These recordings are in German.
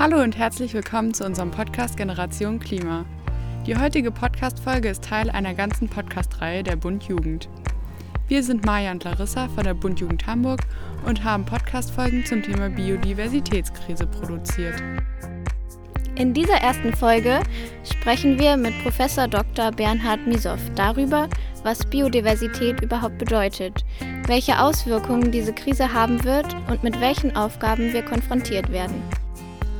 Hallo und herzlich willkommen zu unserem Podcast Generation Klima. Die heutige Podcast-Folge ist Teil einer ganzen Podcast-Reihe der Bund Jugend. Wir sind Maja und Larissa von der Bund Jugend Hamburg und haben Podcast-Folgen zum Thema Biodiversitätskrise produziert. In dieser ersten Folge sprechen wir mit Professor Dr. Bernhard Misow darüber, was Biodiversität überhaupt bedeutet, welche Auswirkungen diese Krise haben wird und mit welchen Aufgaben wir konfrontiert werden.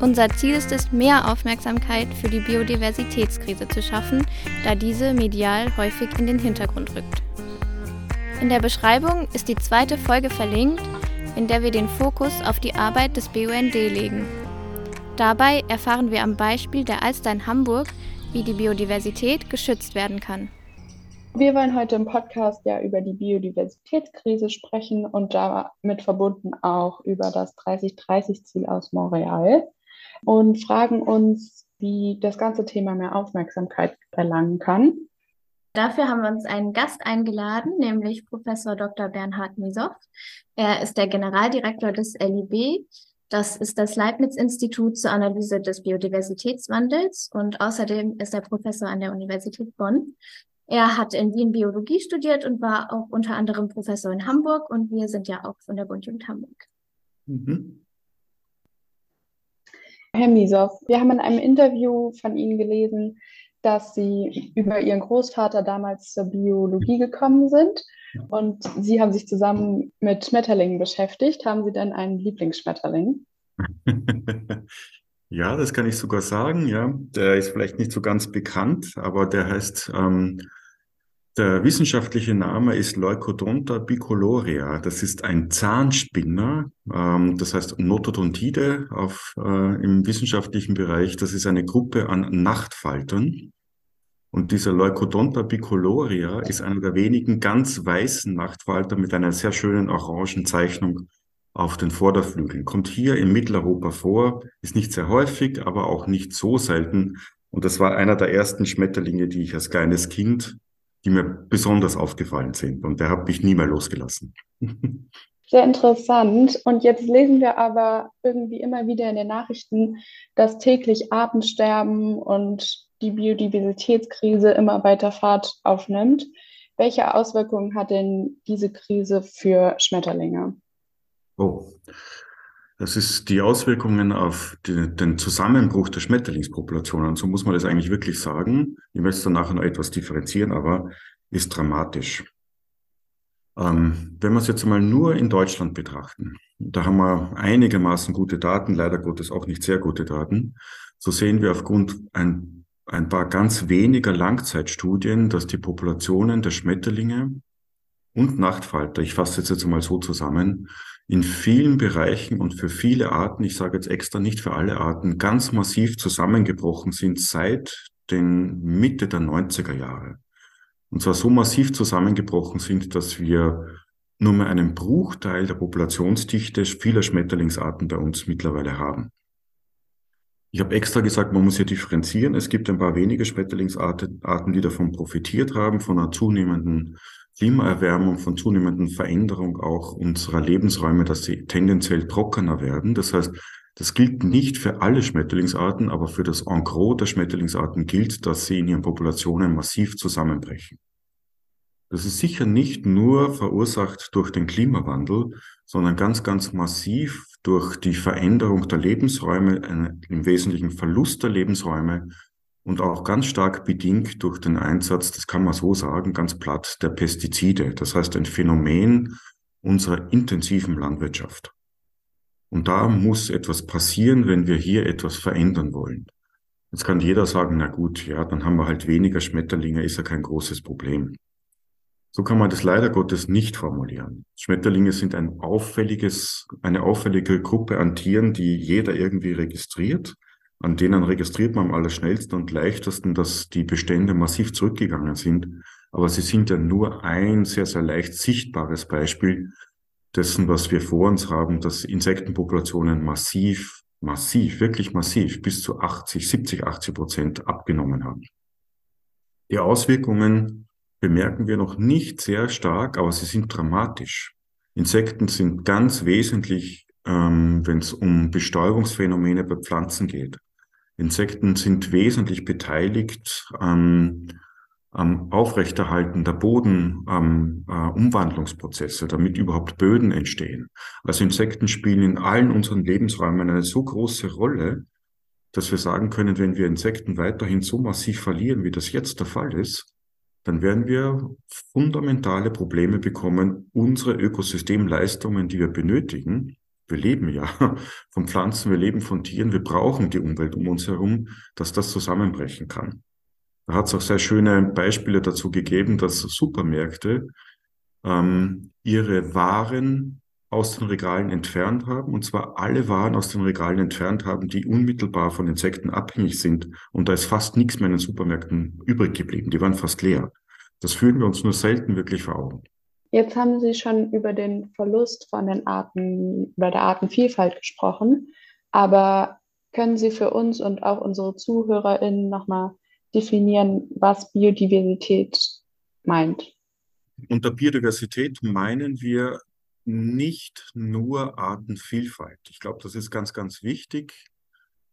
Unser Ziel ist es, mehr Aufmerksamkeit für die Biodiversitätskrise zu schaffen, da diese medial häufig in den Hintergrund rückt. In der Beschreibung ist die zweite Folge verlinkt, in der wir den Fokus auf die Arbeit des BUND legen. Dabei erfahren wir am Beispiel der Alster in Hamburg, wie die Biodiversität geschützt werden kann. Wir wollen heute im Podcast ja über die Biodiversitätskrise sprechen und damit verbunden auch über das 30-30-Ziel aus Montreal und fragen uns, wie das ganze Thema mehr Aufmerksamkeit erlangen kann. Dafür haben wir uns einen Gast eingeladen, nämlich Professor Dr. Bernhard Misow. Er ist der Generaldirektor des LIB. Das ist das Leibniz-Institut zur Analyse des Biodiversitätswandels und außerdem ist er Professor an der Universität Bonn. Er hat in Wien Biologie studiert und war auch unter anderem Professor in Hamburg und wir sind ja auch von der Bund Jugend Hamburg. Mhm. Herr Misow, wir haben in einem Interview von Ihnen gelesen, dass Sie über Ihren Großvater damals zur Biologie gekommen sind und Sie haben sich zusammen mit Schmetterlingen beschäftigt. Haben Sie denn einen Lieblingsschmetterling? ja, das kann ich sogar sagen. Ja, der ist vielleicht nicht so ganz bekannt, aber der heißt ähm, der wissenschaftliche Name ist Leukodonta bicoloria. Das ist ein Zahnspinner, ähm, das heißt Notodontide auf, äh, im wissenschaftlichen Bereich. Das ist eine Gruppe an Nachtfaltern. Und dieser Leukodonta bicoloria ist einer der wenigen ganz weißen Nachtfalter mit einer sehr schönen orangen Zeichnung auf den Vorderflügeln. Kommt hier in Mitteleuropa vor, ist nicht sehr häufig, aber auch nicht so selten. Und das war einer der ersten Schmetterlinge, die ich als kleines Kind die mir besonders aufgefallen sind. Und der hat mich nie mehr losgelassen. Sehr interessant. Und jetzt lesen wir aber irgendwie immer wieder in den Nachrichten, dass täglich Arten sterben und die Biodiversitätskrise immer weiter Fahrt aufnimmt. Welche Auswirkungen hat denn diese Krise für Schmetterlinge? Oh, das ist die Auswirkungen auf die, den Zusammenbruch der Schmetterlingspopulationen. So muss man das eigentlich wirklich sagen. Ich möchte dann nachher noch etwas differenzieren, aber ist dramatisch. Ähm, wenn wir es jetzt mal nur in Deutschland betrachten, da haben wir einigermaßen gute Daten, leider Gottes auch nicht sehr gute Daten, so sehen wir aufgrund ein, ein paar ganz weniger Langzeitstudien, dass die Populationen der Schmetterlinge und Nachtfalter, ich fasse es jetzt mal so zusammen, in vielen Bereichen und für viele Arten, ich sage jetzt extra nicht für alle Arten, ganz massiv zusammengebrochen sind seit den Mitte der 90er Jahre. Und zwar so massiv zusammengebrochen sind, dass wir nur mehr einen Bruchteil der Populationsdichte vieler Schmetterlingsarten bei uns mittlerweile haben. Ich habe extra gesagt, man muss hier differenzieren. Es gibt ein paar wenige Schmetterlingsarten, die davon profitiert haben, von einer zunehmenden Klimaerwärmung, von zunehmenden Veränderung auch unserer Lebensräume, dass sie tendenziell trockener werden. Das heißt, das gilt nicht für alle Schmetterlingsarten, aber für das Engros der Schmetterlingsarten gilt, dass sie in ihren Populationen massiv zusammenbrechen. Das ist sicher nicht nur verursacht durch den Klimawandel, sondern ganz, ganz massiv durch die Veränderung der Lebensräume, im Wesentlichen Verlust der Lebensräume und auch ganz stark bedingt durch den Einsatz, das kann man so sagen, ganz platt, der Pestizide. Das heißt, ein Phänomen unserer intensiven Landwirtschaft. Und da muss etwas passieren, wenn wir hier etwas verändern wollen. Jetzt kann jeder sagen, na gut, ja, dann haben wir halt weniger Schmetterlinge, ist ja kein großes Problem. So kann man das leider Gottes nicht formulieren. Schmetterlinge sind ein auffälliges, eine auffällige Gruppe an Tieren, die jeder irgendwie registriert an denen registriert man am allerschnellsten und leichtesten, dass die Bestände massiv zurückgegangen sind. Aber sie sind ja nur ein sehr, sehr leicht sichtbares Beispiel dessen, was wir vor uns haben, dass Insektenpopulationen massiv, massiv, wirklich massiv bis zu 80, 70, 80 Prozent abgenommen haben. Die Auswirkungen bemerken wir noch nicht sehr stark, aber sie sind dramatisch. Insekten sind ganz wesentlich ähm, wenn es um Bestäubungsphänomene bei Pflanzen geht. Insekten sind wesentlich beteiligt an am Aufrechterhalten der Bodenumwandlungsprozesse, ähm, äh, damit überhaupt Böden entstehen. Also Insekten spielen in allen unseren Lebensräumen eine so große Rolle, dass wir sagen können, wenn wir Insekten weiterhin so massiv verlieren, wie das jetzt der Fall ist, dann werden wir fundamentale Probleme bekommen, unsere Ökosystemleistungen, die wir benötigen. Wir leben ja von Pflanzen, wir leben von Tieren, wir brauchen die Umwelt um uns herum, dass das zusammenbrechen kann. Da hat es auch sehr schöne Beispiele dazu gegeben, dass Supermärkte ähm, ihre Waren aus den Regalen entfernt haben, und zwar alle Waren aus den Regalen entfernt haben, die unmittelbar von Insekten abhängig sind. Und da ist fast nichts mehr in den Supermärkten übrig geblieben. Die waren fast leer. Das fühlen wir uns nur selten wirklich vor Augen. Jetzt haben Sie schon über den Verlust von den Arten, über der Artenvielfalt gesprochen. Aber können Sie für uns und auch unsere ZuhörerInnen nochmal definieren, was Biodiversität meint. Unter Biodiversität meinen wir nicht nur Artenvielfalt. Ich glaube, das ist ganz, ganz wichtig.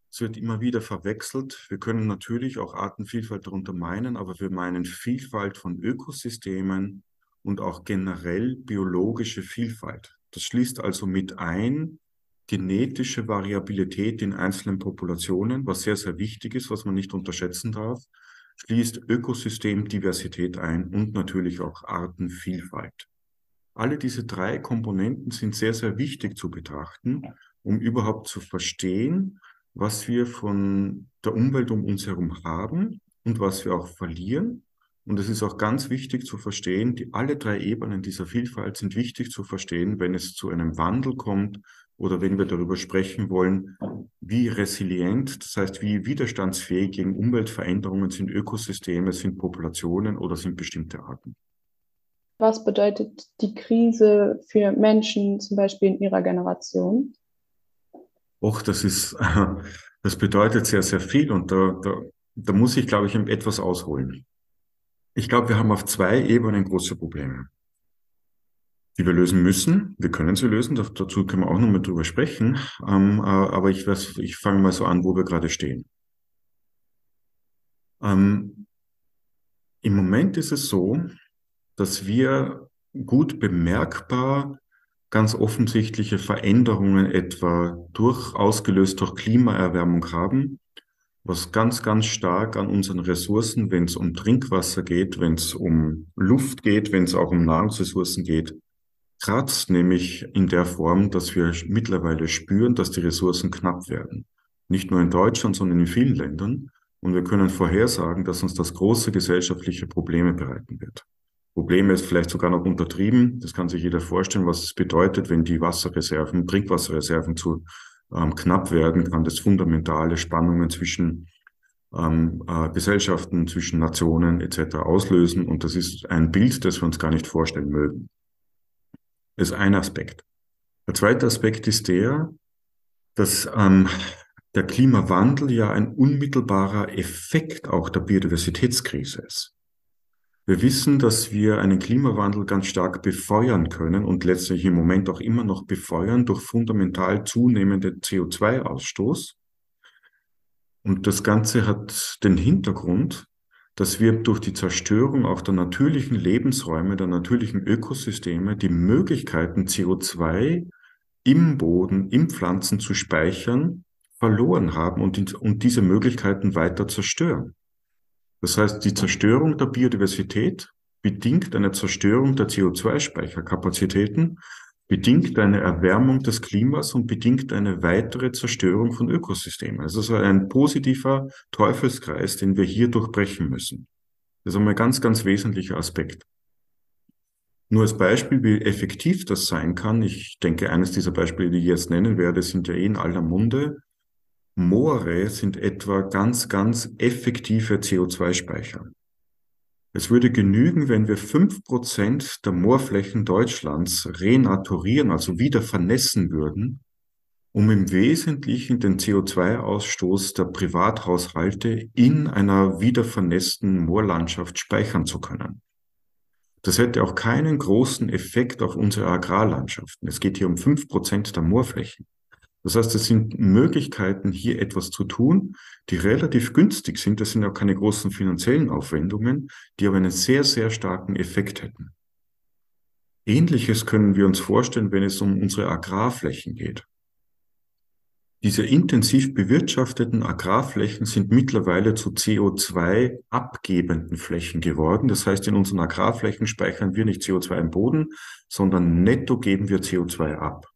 Es wird immer wieder verwechselt. Wir können natürlich auch Artenvielfalt darunter meinen, aber wir meinen Vielfalt von Ökosystemen und auch generell biologische Vielfalt. Das schließt also mit ein, genetische Variabilität in einzelnen Populationen, was sehr, sehr wichtig ist, was man nicht unterschätzen darf, schließt Ökosystemdiversität ein und natürlich auch Artenvielfalt. Alle diese drei Komponenten sind sehr, sehr wichtig zu betrachten, um überhaupt zu verstehen, was wir von der Umwelt um uns herum haben und was wir auch verlieren. Und es ist auch ganz wichtig zu verstehen, die alle drei Ebenen dieser Vielfalt sind wichtig zu verstehen, wenn es zu einem Wandel kommt oder wenn wir darüber sprechen wollen, wie resilient, das heißt, wie widerstandsfähig gegen Umweltveränderungen sind Ökosysteme, sind Populationen oder sind bestimmte Arten. Was bedeutet die Krise für Menschen zum Beispiel in ihrer Generation? Och, das ist, das bedeutet sehr, sehr viel und da, da, da muss ich, glaube ich, etwas ausholen. Ich glaube, wir haben auf zwei Ebenen große Probleme die wir lösen müssen. Wir können sie lösen, dazu können wir auch nochmal drüber sprechen. Ähm, äh, aber ich, ich fange mal so an, wo wir gerade stehen. Ähm, Im Moment ist es so, dass wir gut bemerkbar ganz offensichtliche Veränderungen etwa durch, ausgelöst durch Klimaerwärmung haben, was ganz, ganz stark an unseren Ressourcen, wenn es um Trinkwasser geht, wenn es um Luft geht, wenn es auch um Nahrungsressourcen geht, kratzt, nämlich in der Form, dass wir mittlerweile spüren, dass die Ressourcen knapp werden. Nicht nur in Deutschland, sondern in vielen Ländern. Und wir können vorhersagen, dass uns das große gesellschaftliche Probleme bereiten wird. Probleme ist vielleicht sogar noch untertrieben. Das kann sich jeder vorstellen, was es bedeutet, wenn die Wasserreserven, Trinkwasserreserven zu ähm, knapp werden, kann das fundamentale Spannungen zwischen ähm, äh, Gesellschaften, zwischen Nationen etc. auslösen. Und das ist ein Bild, das wir uns gar nicht vorstellen mögen. Das ist ein Aspekt. Der zweite Aspekt ist der, dass ähm, der Klimawandel ja ein unmittelbarer Effekt auch der Biodiversitätskrise ist. Wir wissen, dass wir einen Klimawandel ganz stark befeuern können und letztlich im Moment auch immer noch befeuern durch fundamental zunehmende CO2-Ausstoß. Und das Ganze hat den Hintergrund, dass wir durch die Zerstörung auch der natürlichen Lebensräume, der natürlichen Ökosysteme die Möglichkeiten, CO2 im Boden, im Pflanzen zu speichern, verloren haben und, und diese Möglichkeiten weiter zerstören. Das heißt, die Zerstörung der Biodiversität bedingt eine Zerstörung der CO2-Speicherkapazitäten bedingt eine Erwärmung des Klimas und bedingt eine weitere Zerstörung von Ökosystemen. Also es ist ein positiver Teufelskreis, den wir hier durchbrechen müssen. Das ist einmal ein ganz, ganz wesentlicher Aspekt. Nur als Beispiel, wie effektiv das sein kann, ich denke, eines dieser Beispiele, die ich jetzt nennen werde, sind ja eh in aller Munde. Moore sind etwa ganz, ganz effektive CO2-Speicher. Es würde genügen, wenn wir fünf Prozent der Moorflächen Deutschlands renaturieren, also wieder vernässen würden, um im Wesentlichen den CO2-Ausstoß der Privathaushalte in einer wieder vernässten Moorlandschaft speichern zu können. Das hätte auch keinen großen Effekt auf unsere Agrarlandschaften. Es geht hier um fünf Prozent der Moorflächen. Das heißt, es sind Möglichkeiten, hier etwas zu tun, die relativ günstig sind. Das sind auch keine großen finanziellen Aufwendungen, die aber einen sehr, sehr starken Effekt hätten. Ähnliches können wir uns vorstellen, wenn es um unsere Agrarflächen geht. Diese intensiv bewirtschafteten Agrarflächen sind mittlerweile zu CO2 abgebenden Flächen geworden. Das heißt, in unseren Agrarflächen speichern wir nicht CO2 im Boden, sondern netto geben wir CO2 ab.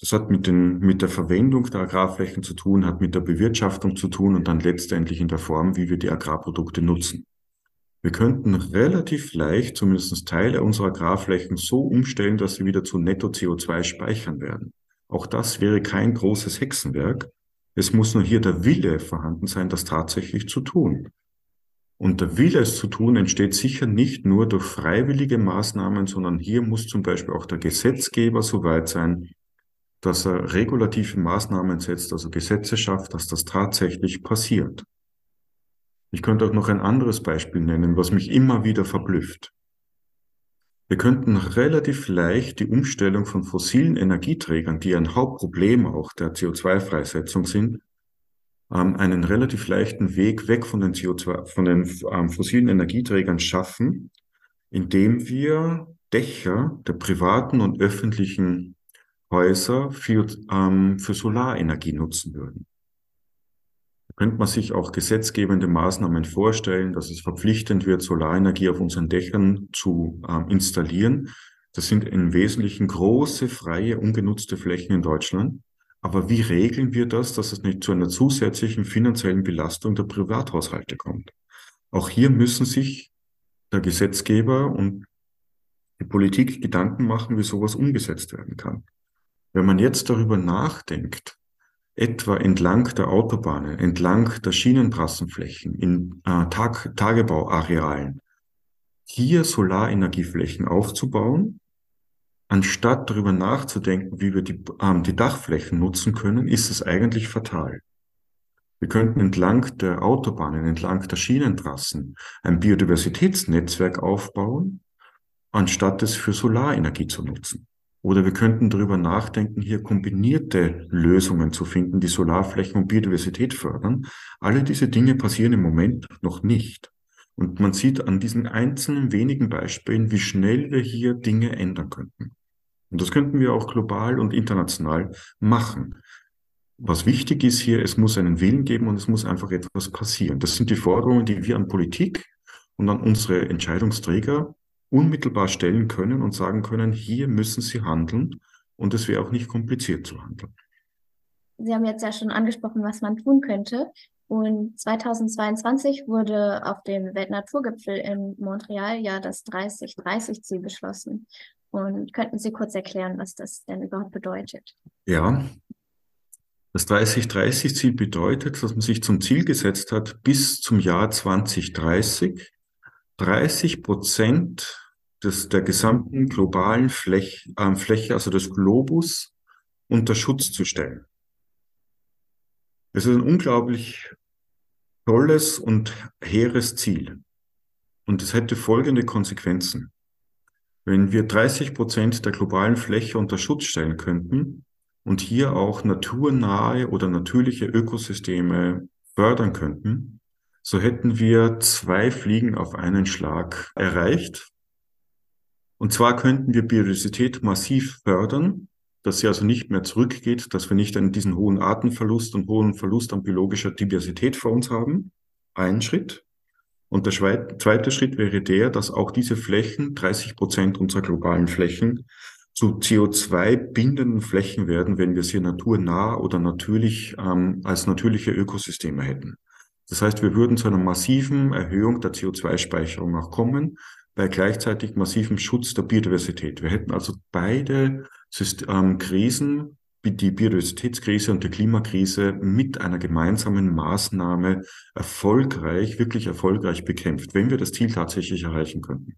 Das hat mit, den, mit der Verwendung der Agrarflächen zu tun, hat mit der Bewirtschaftung zu tun und dann letztendlich in der Form, wie wir die Agrarprodukte nutzen. Wir könnten relativ leicht zumindest Teile unserer Agrarflächen so umstellen, dass sie wieder zu Netto CO2 speichern werden. Auch das wäre kein großes Hexenwerk. Es muss nur hier der Wille vorhanden sein, das tatsächlich zu tun. Und der Wille, es zu tun, entsteht sicher nicht nur durch freiwillige Maßnahmen, sondern hier muss zum Beispiel auch der Gesetzgeber so weit sein, dass er regulative Maßnahmen setzt, also Gesetze schafft, dass das tatsächlich passiert. Ich könnte auch noch ein anderes Beispiel nennen, was mich immer wieder verblüfft. Wir könnten relativ leicht die Umstellung von fossilen Energieträgern, die ein Hauptproblem auch der CO2-Freisetzung sind, ähm, einen relativ leichten Weg weg von den CO2, von den ähm, fossilen Energieträgern schaffen, indem wir Dächer der privaten und öffentlichen Häuser für, ähm, für Solarenergie nutzen würden könnte man sich auch gesetzgebende Maßnahmen vorstellen, dass es verpflichtend wird, Solarenergie auf unseren Dächern zu äh, installieren. Das sind im Wesentlichen große, freie, ungenutzte Flächen in Deutschland. Aber wie regeln wir das, dass es nicht zu einer zusätzlichen finanziellen Belastung der Privathaushalte kommt? Auch hier müssen sich der Gesetzgeber und die Politik Gedanken machen, wie sowas umgesetzt werden kann. Wenn man jetzt darüber nachdenkt, etwa entlang der Autobahnen, entlang der Schienentrassenflächen, in äh, Tag Tagebauarealen, hier Solarenergieflächen aufzubauen, anstatt darüber nachzudenken, wie wir die, ähm, die Dachflächen nutzen können, ist es eigentlich fatal. Wir könnten entlang der Autobahnen, entlang der Schienentrassen ein Biodiversitätsnetzwerk aufbauen, anstatt es für Solarenergie zu nutzen. Oder wir könnten darüber nachdenken, hier kombinierte Lösungen zu finden, die Solarflächen und Biodiversität fördern. Alle diese Dinge passieren im Moment noch nicht. Und man sieht an diesen einzelnen wenigen Beispielen, wie schnell wir hier Dinge ändern könnten. Und das könnten wir auch global und international machen. Was wichtig ist hier, es muss einen Willen geben und es muss einfach etwas passieren. Das sind die Forderungen, die wir an Politik und an unsere Entscheidungsträger unmittelbar stellen können und sagen können, hier müssen Sie handeln und es wäre auch nicht kompliziert zu handeln. Sie haben jetzt ja schon angesprochen, was man tun könnte. Und 2022 wurde auf dem Weltnaturgipfel in Montreal ja das 30-30-Ziel beschlossen. Und könnten Sie kurz erklären, was das denn überhaupt bedeutet? Ja, das 30-30-Ziel bedeutet, dass man sich zum Ziel gesetzt hat, bis zum Jahr 2030 30 Prozent des, der gesamten globalen Flech, äh, Fläche, also des Globus, unter Schutz zu stellen. Es ist ein unglaublich tolles und hehres Ziel. Und es hätte folgende Konsequenzen. Wenn wir 30 Prozent der globalen Fläche unter Schutz stellen könnten und hier auch naturnahe oder natürliche Ökosysteme fördern könnten, so hätten wir zwei Fliegen auf einen Schlag erreicht. Und zwar könnten wir Biodiversität massiv fördern, dass sie also nicht mehr zurückgeht, dass wir nicht einen, diesen hohen Artenverlust und hohen Verlust an biologischer Diversität vor uns haben. Ein Schritt. Und der zweite Schritt wäre der, dass auch diese Flächen, 30 Prozent unserer globalen Flächen, zu CO2-bindenden Flächen werden, wenn wir sie naturnah oder natürlich ähm, als natürliche Ökosysteme hätten. Das heißt, wir würden zu einer massiven Erhöhung der CO2-Speicherung auch kommen, bei gleichzeitig massivem Schutz der Biodiversität. Wir hätten also beide ähm, Krisen, die Biodiversitätskrise und die Klimakrise mit einer gemeinsamen Maßnahme erfolgreich, wirklich erfolgreich bekämpft, wenn wir das Ziel tatsächlich erreichen könnten.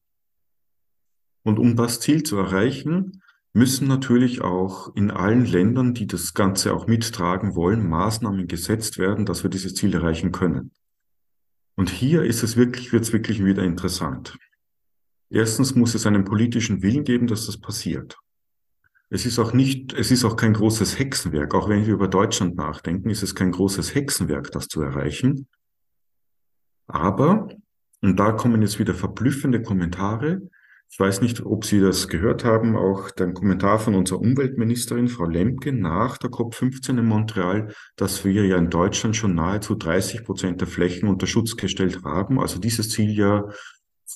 Und um das Ziel zu erreichen, müssen natürlich auch in allen Ländern, die das Ganze auch mittragen wollen, Maßnahmen gesetzt werden, dass wir dieses Ziel erreichen können. Und hier ist es wirklich, wird es wirklich wieder interessant. Erstens muss es einen politischen Willen geben, dass das passiert. Es ist auch nicht, es ist auch kein großes Hexenwerk. Auch wenn wir über Deutschland nachdenken, ist es kein großes Hexenwerk, das zu erreichen. Aber, und da kommen jetzt wieder verblüffende Kommentare. Ich weiß nicht, ob Sie das gehört haben, auch den Kommentar von unserer Umweltministerin, Frau Lemke, nach der COP15 in Montreal, dass wir ja in Deutschland schon nahezu 30 Prozent der Flächen unter Schutz gestellt haben. Also dieses Ziel ja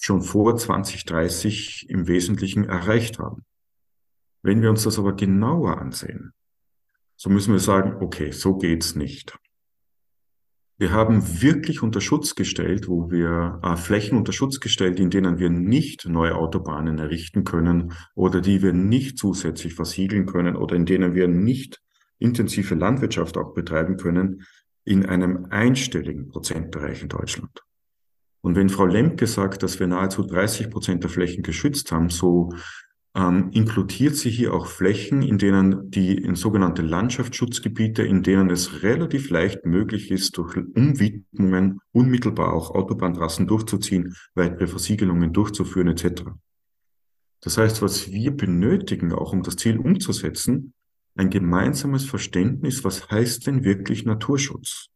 schon vor 2030 im Wesentlichen erreicht haben. Wenn wir uns das aber genauer ansehen, so müssen wir sagen, okay, so geht's nicht. Wir haben wirklich unter Schutz gestellt, wo wir äh, Flächen unter Schutz gestellt, in denen wir nicht neue Autobahnen errichten können oder die wir nicht zusätzlich versiegeln können oder in denen wir nicht intensive Landwirtschaft auch betreiben können, in einem einstelligen Prozentbereich in Deutschland. Und wenn Frau Lemke sagt, dass wir nahezu 30 Prozent der Flächen geschützt haben, so ähm, inkludiert sie hier auch Flächen, in denen die in sogenannte Landschaftsschutzgebiete, in denen es relativ leicht möglich ist, durch Umwidmungen unmittelbar auch Autobahntrassen durchzuziehen, weitere Versiegelungen durchzuführen etc. Das heißt, was wir benötigen, auch um das Ziel umzusetzen, ein gemeinsames Verständnis, was heißt denn wirklich Naturschutz?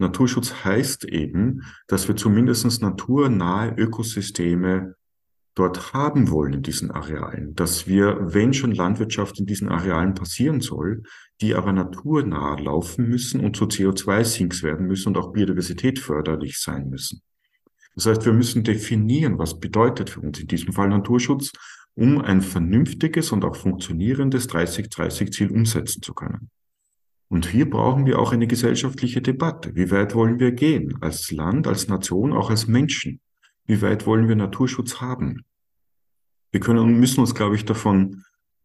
Naturschutz heißt eben, dass wir zumindest naturnahe Ökosysteme dort haben wollen in diesen Arealen, dass wir, wenn schon Landwirtschaft in diesen Arealen passieren soll, die aber naturnah laufen müssen und zu CO2-Sinks werden müssen und auch Biodiversität förderlich sein müssen. Das heißt, wir müssen definieren, was bedeutet für uns in diesem Fall Naturschutz, um ein vernünftiges und auch funktionierendes 30-30-Ziel umsetzen zu können. Und hier brauchen wir auch eine gesellschaftliche Debatte. Wie weit wollen wir gehen? Als Land, als Nation, auch als Menschen? Wie weit wollen wir Naturschutz haben? Wir können und müssen uns, glaube ich, davon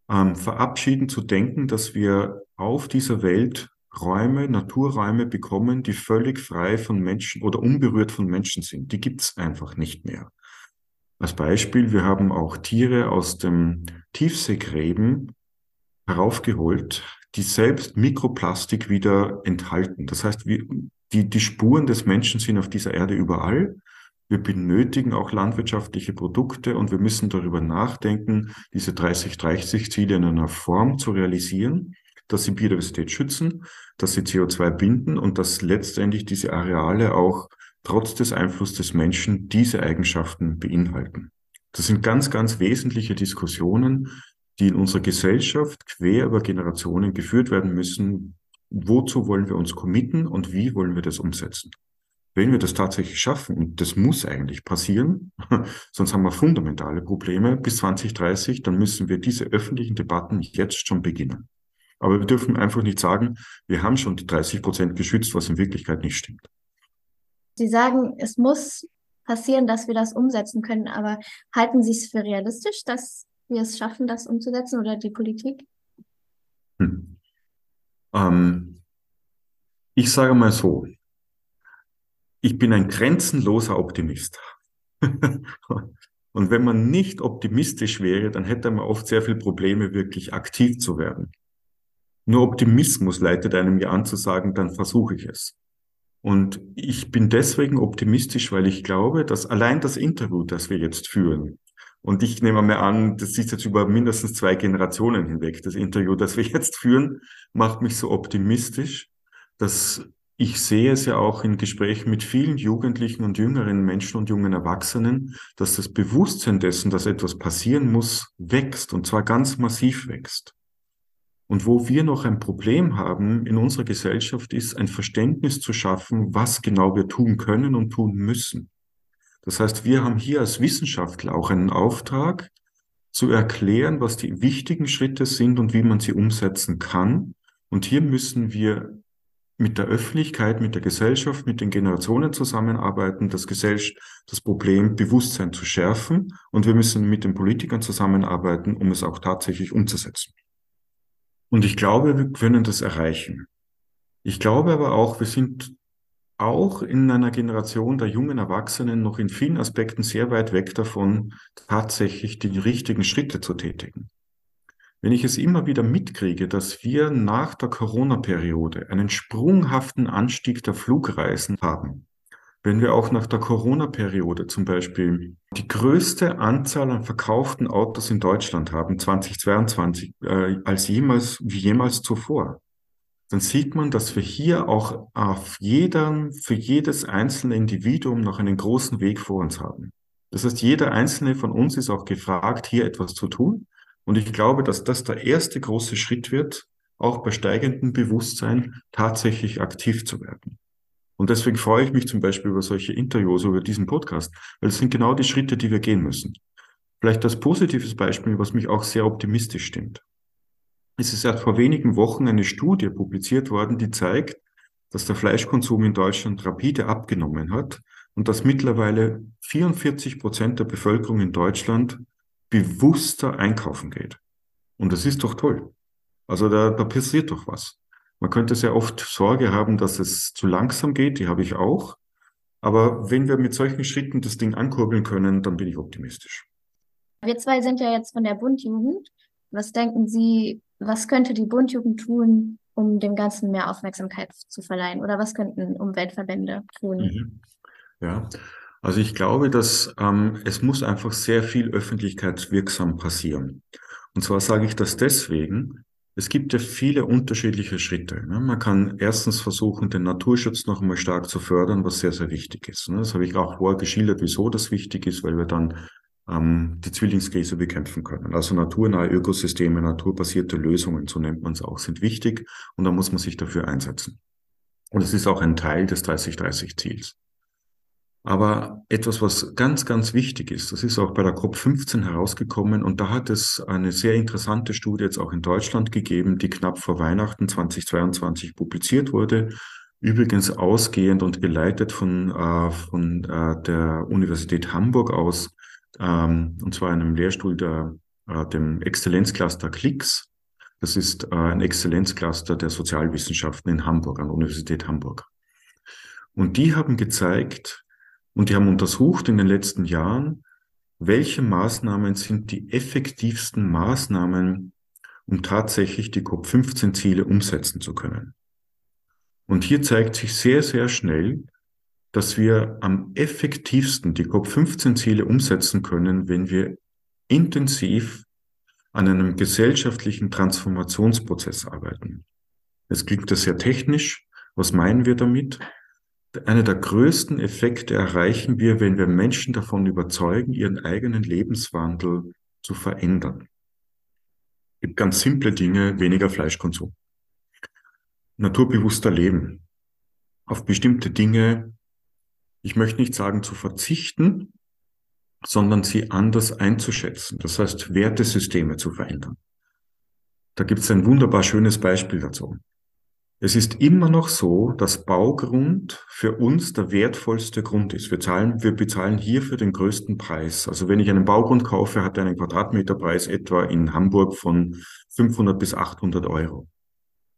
ähm, verabschieden zu denken, dass wir auf dieser Welt Räume, Naturräume bekommen, die völlig frei von Menschen oder unberührt von Menschen sind. Die gibt es einfach nicht mehr. Als Beispiel, wir haben auch Tiere aus dem Tiefseegräben heraufgeholt, die selbst Mikroplastik wieder enthalten. Das heißt, wir, die, die Spuren des Menschen sind auf dieser Erde überall. Wir benötigen auch landwirtschaftliche Produkte und wir müssen darüber nachdenken, diese 30-30-Ziele in einer Form zu realisieren, dass sie Biodiversität schützen, dass sie CO2 binden und dass letztendlich diese Areale auch trotz des Einflusses des Menschen diese Eigenschaften beinhalten. Das sind ganz, ganz wesentliche Diskussionen, die in unserer Gesellschaft quer über Generationen geführt werden müssen. Wozu wollen wir uns committen und wie wollen wir das umsetzen? Wenn wir das tatsächlich schaffen, und das muss eigentlich passieren, sonst haben wir fundamentale Probleme bis 2030, dann müssen wir diese öffentlichen Debatten jetzt schon beginnen. Aber wir dürfen einfach nicht sagen, wir haben schon die 30 Prozent geschützt, was in Wirklichkeit nicht stimmt. Sie sagen, es muss passieren, dass wir das umsetzen können, aber halten Sie es für realistisch, dass wir es schaffen, das umzusetzen oder die Politik? Hm. Ähm, ich sage mal so, ich bin ein grenzenloser Optimist. Und wenn man nicht optimistisch wäre, dann hätte man oft sehr viele Probleme, wirklich aktiv zu werden. Nur Optimismus leitet einem ja an zu sagen, dann versuche ich es. Und ich bin deswegen optimistisch, weil ich glaube, dass allein das Interview, das wir jetzt führen, und ich nehme mal an, das ist jetzt über mindestens zwei Generationen hinweg, das Interview, das wir jetzt führen, macht mich so optimistisch, dass ich sehe es ja auch in Gesprächen mit vielen Jugendlichen und jüngeren Menschen und jungen Erwachsenen, dass das Bewusstsein dessen, dass etwas passieren muss, wächst und zwar ganz massiv wächst. Und wo wir noch ein Problem haben in unserer Gesellschaft ist, ein Verständnis zu schaffen, was genau wir tun können und tun müssen. Das heißt, wir haben hier als Wissenschaftler auch einen Auftrag, zu erklären, was die wichtigen Schritte sind und wie man sie umsetzen kann. Und hier müssen wir mit der Öffentlichkeit, mit der Gesellschaft, mit den Generationen zusammenarbeiten, das, Gesellschaft, das Problem Bewusstsein zu schärfen und wir müssen mit den Politikern zusammenarbeiten, um es auch tatsächlich umzusetzen. Und ich glaube, wir können das erreichen. Ich glaube aber auch, wir sind auch in einer Generation der jungen Erwachsenen noch in vielen Aspekten sehr weit weg davon, tatsächlich die richtigen Schritte zu tätigen. Wenn ich es immer wieder mitkriege, dass wir nach der Corona-Periode einen sprunghaften Anstieg der Flugreisen haben, wenn wir auch nach der Corona-Periode zum Beispiel die größte Anzahl an verkauften Autos in Deutschland haben, 2022, äh, als jemals, wie jemals zuvor, dann sieht man, dass wir hier auch auf jedem, für jedes einzelne Individuum noch einen großen Weg vor uns haben. Das heißt, jeder einzelne von uns ist auch gefragt, hier etwas zu tun. Und ich glaube, dass das der erste große Schritt wird, auch bei steigendem Bewusstsein tatsächlich aktiv zu werden. Und deswegen freue ich mich zum Beispiel über solche Interviews, über diesen Podcast, weil es sind genau die Schritte, die wir gehen müssen. Vielleicht das positives Beispiel, was mich auch sehr optimistisch stimmt. Es ist erst vor wenigen Wochen eine Studie publiziert worden, die zeigt, dass der Fleischkonsum in Deutschland rapide abgenommen hat und dass mittlerweile 44 Prozent der Bevölkerung in Deutschland bewusster einkaufen geht. Und das ist doch toll. Also da, da passiert doch was. Man könnte sehr oft Sorge haben, dass es zu langsam geht, die habe ich auch. Aber wenn wir mit solchen Schritten das Ding ankurbeln können, dann bin ich optimistisch. Wir zwei sind ja jetzt von der Bundjugend. Was denken Sie, was könnte die Bundjugend tun, um dem Ganzen mehr Aufmerksamkeit zu verleihen? Oder was könnten Umweltverbände tun? Mhm. Ja, also ich glaube, dass ähm, es muss einfach sehr viel öffentlichkeitswirksam passieren. Und zwar sage ich das deswegen, es gibt ja viele unterschiedliche Schritte. Ne? Man kann erstens versuchen, den Naturschutz noch einmal stark zu fördern, was sehr, sehr wichtig ist. Ne? Das habe ich auch vorher geschildert, wieso das wichtig ist, weil wir dann ähm, die Zwillingskrise bekämpfen können. Also naturnahe Ökosysteme, naturbasierte Lösungen, so nennt man es auch, sind wichtig und da muss man sich dafür einsetzen. Und es ist auch ein Teil des 30-30-Ziels. Aber etwas, was ganz, ganz wichtig ist, das ist auch bei der COP15 herausgekommen und da hat es eine sehr interessante Studie jetzt auch in Deutschland gegeben, die knapp vor Weihnachten 2022 publiziert wurde. Übrigens ausgehend und geleitet von, äh, von äh, der Universität Hamburg aus, ähm, und zwar einem Lehrstuhl der, äh, dem Exzellenzcluster CLIX. Das ist äh, ein Exzellenzcluster der Sozialwissenschaften in Hamburg, an der Universität Hamburg. Und die haben gezeigt, und die haben untersucht in den letzten Jahren, welche Maßnahmen sind die effektivsten Maßnahmen, um tatsächlich die COP15-Ziele umsetzen zu können. Und hier zeigt sich sehr, sehr schnell, dass wir am effektivsten die COP15-Ziele umsetzen können, wenn wir intensiv an einem gesellschaftlichen Transformationsprozess arbeiten. Es klingt das sehr technisch. Was meinen wir damit? Einer der größten Effekte erreichen wir, wenn wir Menschen davon überzeugen, ihren eigenen Lebenswandel zu verändern. Es gibt ganz simple Dinge, weniger Fleischkonsum. Naturbewusster Leben. Auf bestimmte Dinge, ich möchte nicht sagen zu verzichten, sondern sie anders einzuschätzen. Das heißt, Wertesysteme zu verändern. Da gibt es ein wunderbar schönes Beispiel dazu. Es ist immer noch so, dass Baugrund für uns der wertvollste Grund ist. Wir, zahlen, wir bezahlen hierfür den größten Preis. Also wenn ich einen Baugrund kaufe, hat er einen Quadratmeterpreis etwa in Hamburg von 500 bis 800 Euro.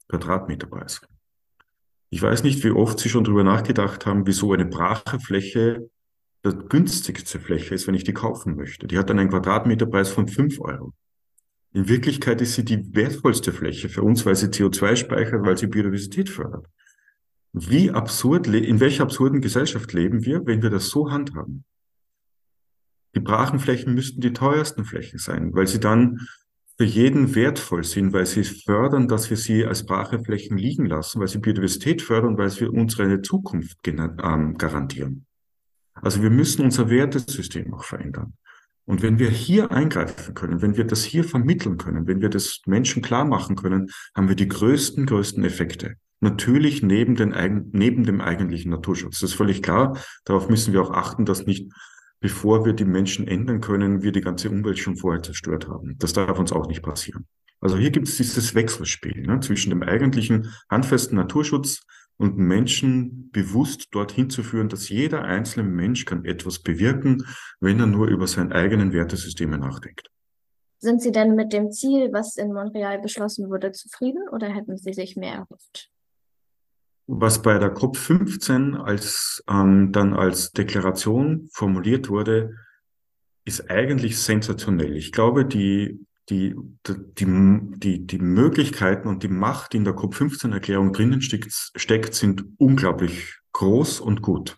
Quadratmeterpreis. Ich weiß nicht, wie oft Sie schon darüber nachgedacht haben, wieso eine brache Fläche der günstigste Fläche ist, wenn ich die kaufen möchte. Die hat dann einen Quadratmeterpreis von 5 Euro. In Wirklichkeit ist sie die wertvollste Fläche für uns, weil sie CO2 speichert, weil sie Biodiversität fördert. Wie absurd, in welcher absurden Gesellschaft leben wir, wenn wir das so handhaben? Die Brachenflächen müssten die teuersten Flächen sein, weil sie dann für jeden wertvoll sind, weil sie fördern, dass wir sie als Bracheflächen liegen lassen, weil sie Biodiversität fördern, weil sie unsere Zukunft ähm, garantieren. Also wir müssen unser Wertesystem auch verändern. Und wenn wir hier eingreifen können, wenn wir das hier vermitteln können, wenn wir das Menschen klar machen können, haben wir die größten, größten Effekte. Natürlich neben, den, neben dem eigentlichen Naturschutz. Das ist völlig klar. Darauf müssen wir auch achten, dass nicht, bevor wir die Menschen ändern können, wir die ganze Umwelt schon vorher zerstört haben. Das darf uns auch nicht passieren. Also hier gibt es dieses Wechselspiel ne, zwischen dem eigentlichen handfesten Naturschutz und Menschen bewusst dorthin zu führen, dass jeder einzelne Mensch kann etwas bewirken, wenn er nur über sein eigenen Wertesysteme nachdenkt. Sind Sie denn mit dem Ziel, was in Montreal beschlossen wurde, zufrieden oder hätten Sie sich mehr erhofft? Was bei der COP15 als, ähm, dann als Deklaration formuliert wurde, ist eigentlich sensationell. Ich glaube, die die, die, die, die Möglichkeiten und die Macht, die in der COP15-Erklärung drinnen steckt, steckt, sind unglaublich groß und gut.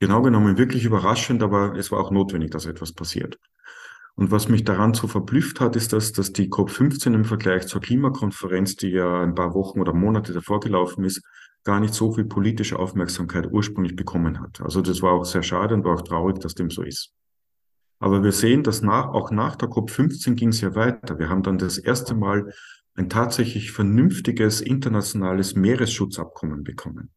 Genau genommen wirklich überraschend, aber es war auch notwendig, dass etwas passiert. Und was mich daran so verblüfft hat, ist, dass, dass die COP15 im Vergleich zur Klimakonferenz, die ja ein paar Wochen oder Monate davor gelaufen ist, gar nicht so viel politische Aufmerksamkeit ursprünglich bekommen hat. Also das war auch sehr schade und war auch traurig, dass dem so ist. Aber wir sehen, dass nach, auch nach der COP15 ging es ja weiter. Wir haben dann das erste Mal ein tatsächlich vernünftiges internationales Meeresschutzabkommen bekommen.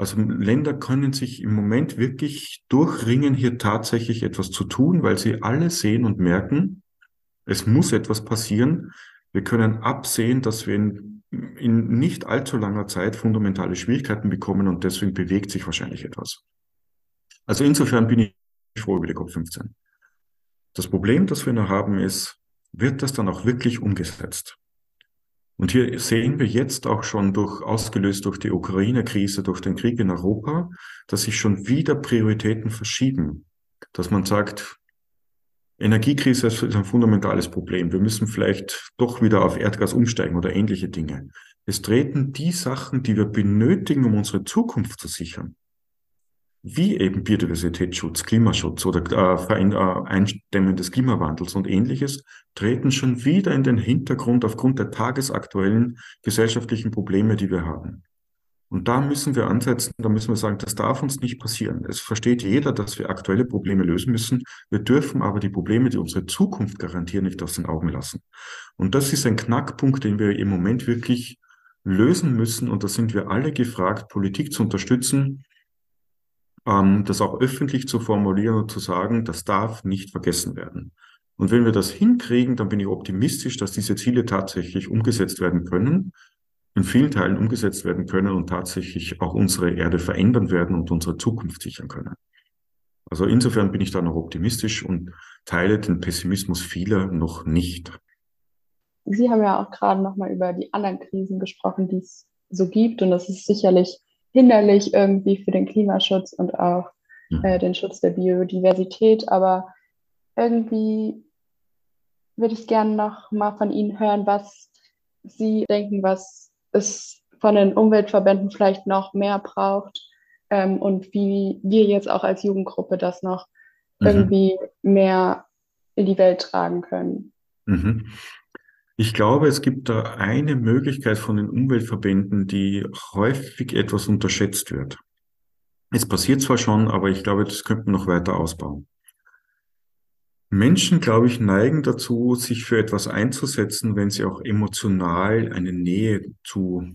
Also Länder können sich im Moment wirklich durchringen, hier tatsächlich etwas zu tun, weil sie alle sehen und merken, es muss etwas passieren. Wir können absehen, dass wir in, in nicht allzu langer Zeit fundamentale Schwierigkeiten bekommen und deswegen bewegt sich wahrscheinlich etwas. Also insofern bin ich froh über die COP15. Das Problem, das wir noch haben, ist, wird das dann auch wirklich umgesetzt? Und hier sehen wir jetzt auch schon durch, ausgelöst durch die Ukraine-Krise, durch den Krieg in Europa, dass sich schon wieder Prioritäten verschieben. Dass man sagt, Energiekrise ist ein fundamentales Problem. Wir müssen vielleicht doch wieder auf Erdgas umsteigen oder ähnliche Dinge. Es treten die Sachen, die wir benötigen, um unsere Zukunft zu sichern, wie eben Biodiversitätsschutz, Klimaschutz oder äh, äh, Eindämmen des Klimawandels und ähnliches, treten schon wieder in den Hintergrund aufgrund der tagesaktuellen gesellschaftlichen Probleme, die wir haben. Und da müssen wir ansetzen, da müssen wir sagen, das darf uns nicht passieren. Es versteht jeder, dass wir aktuelle Probleme lösen müssen. Wir dürfen aber die Probleme, die unsere Zukunft garantieren, nicht aus den Augen lassen. Und das ist ein Knackpunkt, den wir im Moment wirklich lösen müssen. Und da sind wir alle gefragt, Politik zu unterstützen, ähm, das auch öffentlich zu formulieren und zu sagen, das darf nicht vergessen werden. Und wenn wir das hinkriegen, dann bin ich optimistisch, dass diese Ziele tatsächlich umgesetzt werden können, in vielen Teilen umgesetzt werden können und tatsächlich auch unsere Erde verändern werden und unsere Zukunft sichern können. Also insofern bin ich da noch optimistisch und teile den Pessimismus vieler noch nicht. Sie haben ja auch gerade nochmal über die anderen Krisen gesprochen, die es so gibt. Und das ist sicherlich hinderlich irgendwie für den Klimaschutz und auch mhm. äh, den Schutz der Biodiversität. Aber irgendwie würde ich gerne noch mal von Ihnen hören, was Sie denken, was es von den Umweltverbänden vielleicht noch mehr braucht ähm, und wie wir jetzt auch als Jugendgruppe das noch mhm. irgendwie mehr in die Welt tragen können. Mhm. Ich glaube, es gibt da eine Möglichkeit von den Umweltverbänden, die häufig etwas unterschätzt wird. Es passiert zwar schon, aber ich glaube, das könnte man noch weiter ausbauen. Menschen, glaube ich, neigen dazu, sich für etwas einzusetzen, wenn sie auch emotional eine Nähe zu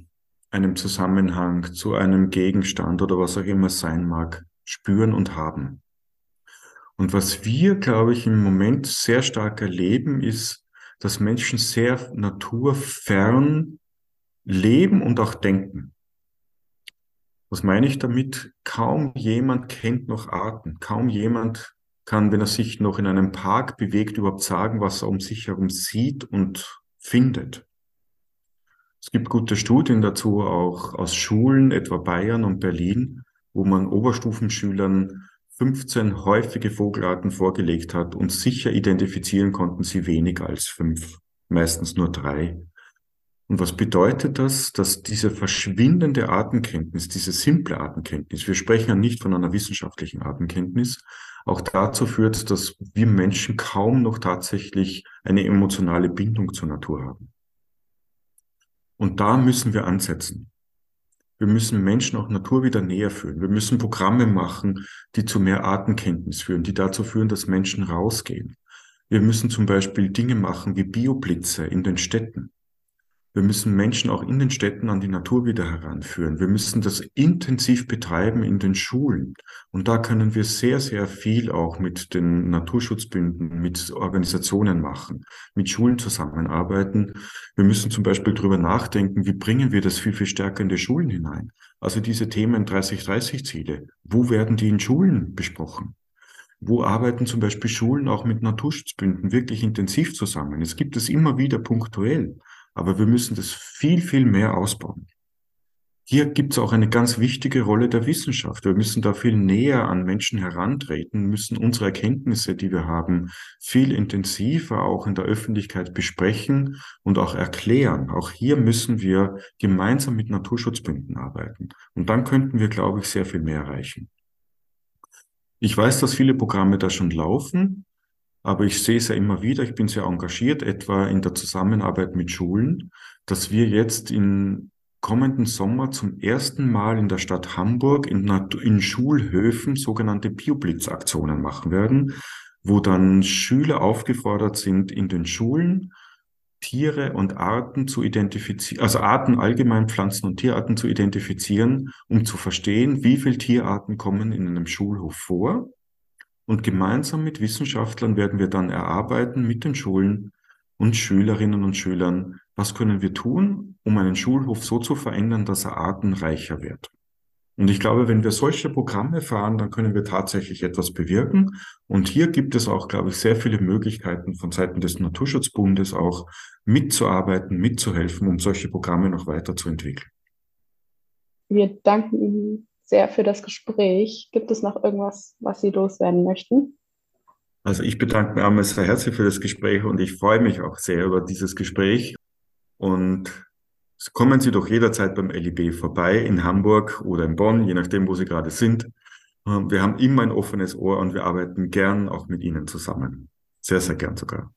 einem Zusammenhang, zu einem Gegenstand oder was auch immer sein mag, spüren und haben. Und was wir, glaube ich, im Moment sehr stark erleben, ist, dass Menschen sehr naturfern leben und auch denken. Was meine ich damit? Kaum jemand kennt noch Arten. Kaum jemand kann, wenn er sich noch in einem Park bewegt, überhaupt sagen, was er um sich herum sieht und findet. Es gibt gute Studien dazu auch aus Schulen, etwa Bayern und Berlin, wo man Oberstufenschülern 15 häufige Vogelarten vorgelegt hat und sicher identifizieren konnten sie weniger als fünf, meistens nur drei. Und was bedeutet das? Dass diese verschwindende Artenkenntnis, diese simple Artenkenntnis, wir sprechen ja nicht von einer wissenschaftlichen Artenkenntnis, auch dazu führt, dass wir Menschen kaum noch tatsächlich eine emotionale Bindung zur Natur haben. Und da müssen wir ansetzen. Wir müssen Menschen auch Natur wieder näher führen. Wir müssen Programme machen, die zu mehr Artenkenntnis führen, die dazu führen, dass Menschen rausgehen. Wir müssen zum Beispiel Dinge machen wie Bioblitze in den Städten. Wir müssen Menschen auch in den Städten an die Natur wieder heranführen. Wir müssen das intensiv betreiben in den Schulen. Und da können wir sehr, sehr viel auch mit den Naturschutzbünden, mit Organisationen machen, mit Schulen zusammenarbeiten. Wir müssen zum Beispiel darüber nachdenken, wie bringen wir das viel, viel stärker in die Schulen hinein. Also diese Themen 30-30-Ziele, wo werden die in Schulen besprochen? Wo arbeiten zum Beispiel Schulen auch mit Naturschutzbünden wirklich intensiv zusammen? Es gibt es immer wieder punktuell. Aber wir müssen das viel, viel mehr ausbauen. Hier gibt es auch eine ganz wichtige Rolle der Wissenschaft. Wir müssen da viel näher an Menschen herantreten, müssen unsere Erkenntnisse, die wir haben, viel intensiver auch in der Öffentlichkeit besprechen und auch erklären. Auch hier müssen wir gemeinsam mit Naturschutzbünden arbeiten. Und dann könnten wir, glaube ich, sehr viel mehr erreichen. Ich weiß, dass viele Programme da schon laufen, aber ich sehe es ja immer wieder. Ich bin sehr engagiert, etwa in der Zusammenarbeit mit Schulen, dass wir jetzt in kommenden Sommer zum ersten Mal in der Stadt Hamburg in, in Schulhöfen sogenannte Bioblitzaktionen machen werden, wo dann Schüler aufgefordert sind, in den Schulen Tiere und Arten zu identifizieren, also Arten allgemein, Pflanzen und Tierarten zu identifizieren, um zu verstehen, wie viele Tierarten kommen in einem Schulhof vor. Und gemeinsam mit Wissenschaftlern werden wir dann erarbeiten mit den Schulen und Schülerinnen und Schülern, was können wir tun, um einen Schulhof so zu verändern, dass er artenreicher wird. Und ich glaube, wenn wir solche Programme fahren, dann können wir tatsächlich etwas bewirken. Und hier gibt es auch, glaube ich, sehr viele Möglichkeiten von Seiten des Naturschutzbundes auch mitzuarbeiten, mitzuhelfen, um solche Programme noch weiterzuentwickeln. Wir danken Ihnen sehr für das Gespräch. Gibt es noch irgendwas, was Sie loswerden möchten? Also ich bedanke mich einmal sehr herzlich für das Gespräch und ich freue mich auch sehr über dieses Gespräch. Und Kommen Sie doch jederzeit beim LIB vorbei, in Hamburg oder in Bonn, je nachdem, wo Sie gerade sind. Ähm, wir haben immer ein offenes Ohr und wir arbeiten gern auch mit Ihnen zusammen. Sehr, sehr gern sogar.